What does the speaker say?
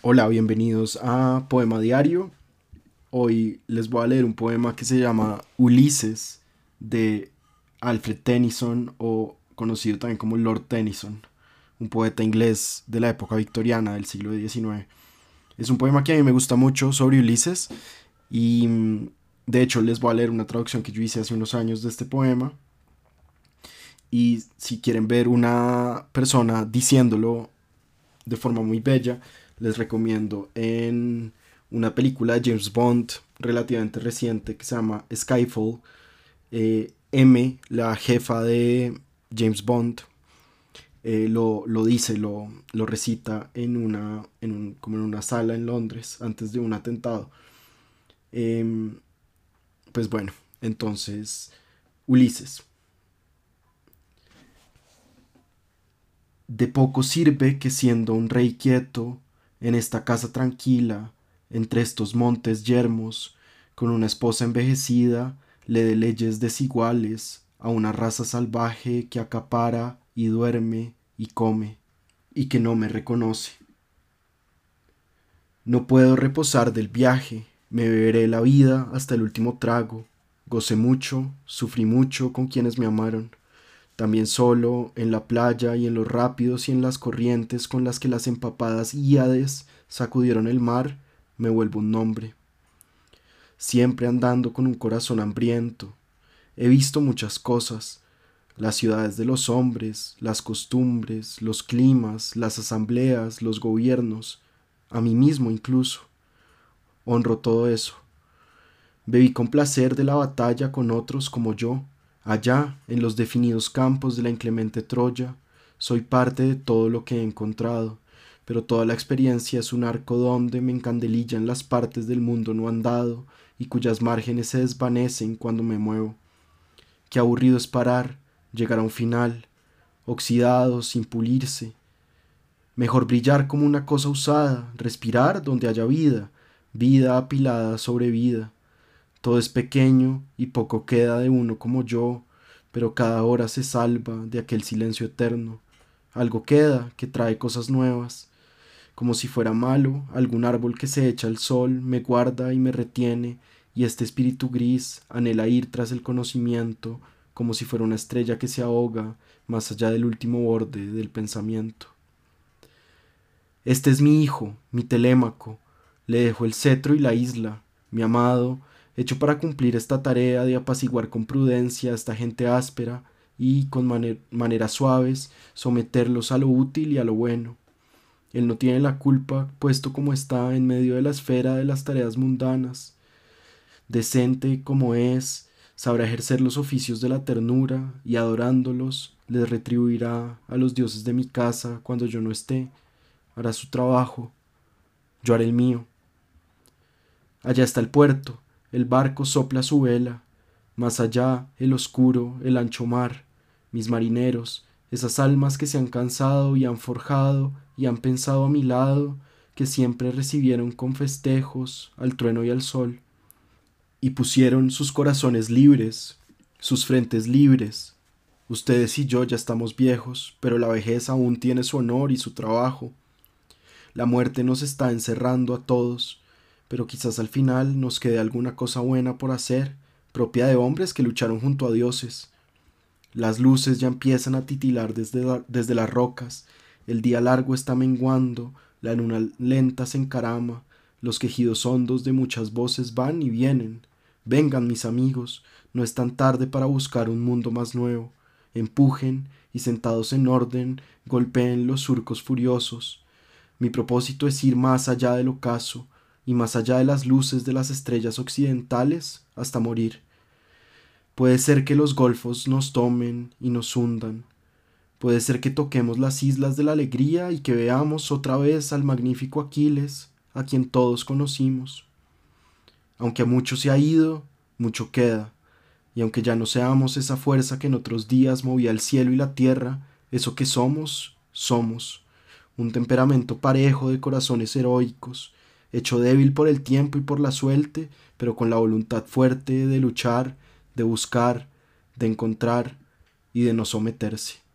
Hola, bienvenidos a Poema Diario. Hoy les voy a leer un poema que se llama Ulises de Alfred Tennyson o conocido también como Lord Tennyson, un poeta inglés de la época victoriana del siglo XIX. Es un poema que a mí me gusta mucho sobre Ulises y mm, de hecho les voy a leer una traducción que yo hice hace unos años de este poema. Y si quieren ver una persona diciéndolo de forma muy bella, les recomiendo en una película de James Bond relativamente reciente que se llama Skyfall. Eh, M, la jefa de James Bond, eh, lo, dice, lo, lo, recita en una, en como en una sala en Londres antes de un atentado. Em, pues bueno, entonces, Ulises. De poco sirve que siendo un rey quieto, en esta casa tranquila, entre estos montes yermos, con una esposa envejecida, le dé leyes desiguales a una raza salvaje que acapara y duerme y come, y que no me reconoce. No puedo reposar del viaje, me beberé la vida hasta el último trago, gocé mucho, sufrí mucho con quienes me amaron, también solo, en la playa y en los rápidos y en las corrientes con las que las empapadas híades sacudieron el mar, me vuelvo un nombre. Siempre andando con un corazón hambriento. He visto muchas cosas, las ciudades de los hombres, las costumbres, los climas, las asambleas, los gobiernos, a mí mismo incluso. Honro todo eso. Bebí con placer de la batalla con otros como yo, allá en los definidos campos de la inclemente Troya, soy parte de todo lo que he encontrado, pero toda la experiencia es un arco donde me encandelillan las partes del mundo no andado y cuyas márgenes se desvanecen cuando me muevo. Qué aburrido es parar, llegar a un final, oxidado, sin pulirse. Mejor brillar como una cosa usada, respirar donde haya vida, vida apilada sobre vida. Todo es pequeño y poco queda de uno como yo, pero cada hora se salva de aquel silencio eterno. Algo queda que trae cosas nuevas como si fuera malo, algún árbol que se echa al sol me guarda y me retiene, y este espíritu gris anhela ir tras el conocimiento, como si fuera una estrella que se ahoga más allá del último borde del pensamiento. Este es mi hijo, mi telémaco, le dejo el cetro y la isla, mi amado, hecho para cumplir esta tarea de apaciguar con prudencia a esta gente áspera y, con maneras suaves, someterlos a lo útil y a lo bueno él no tiene la culpa, puesto como está en medio de la esfera de las tareas mundanas. Decente como es, sabrá ejercer los oficios de la ternura y adorándolos, les retribuirá a los dioses de mi casa cuando yo no esté. Hará su trabajo, yo haré el mío. Allá está el puerto, el barco sopla su vela, más allá el oscuro, el ancho mar, mis marineros, esas almas que se han cansado y han forjado y han pensado a mi lado que siempre recibieron con festejos al trueno y al sol, y pusieron sus corazones libres, sus frentes libres. Ustedes y yo ya estamos viejos, pero la vejez aún tiene su honor y su trabajo. La muerte nos está encerrando a todos, pero quizás al final nos quede alguna cosa buena por hacer, propia de hombres que lucharon junto a dioses. Las luces ya empiezan a titilar desde, desde las rocas el día largo está menguando, la luna lenta se encarama, los quejidos hondos de muchas voces van y vienen. Vengan, mis amigos, no es tan tarde para buscar un mundo más nuevo. Empujen y sentados en orden, golpeen los surcos furiosos. Mi propósito es ir más allá del ocaso y más allá de las luces de las estrellas occidentales hasta morir. Puede ser que los golfos nos tomen y nos hundan, Puede ser que toquemos las islas de la alegría y que veamos otra vez al magnífico Aquiles, a quien todos conocimos. Aunque a mucho se ha ido, mucho queda, y aunque ya no seamos esa fuerza que en otros días movía el cielo y la tierra, eso que somos, somos, un temperamento parejo de corazones heroicos, hecho débil por el tiempo y por la suerte, pero con la voluntad fuerte de luchar, de buscar, de encontrar y de no someterse.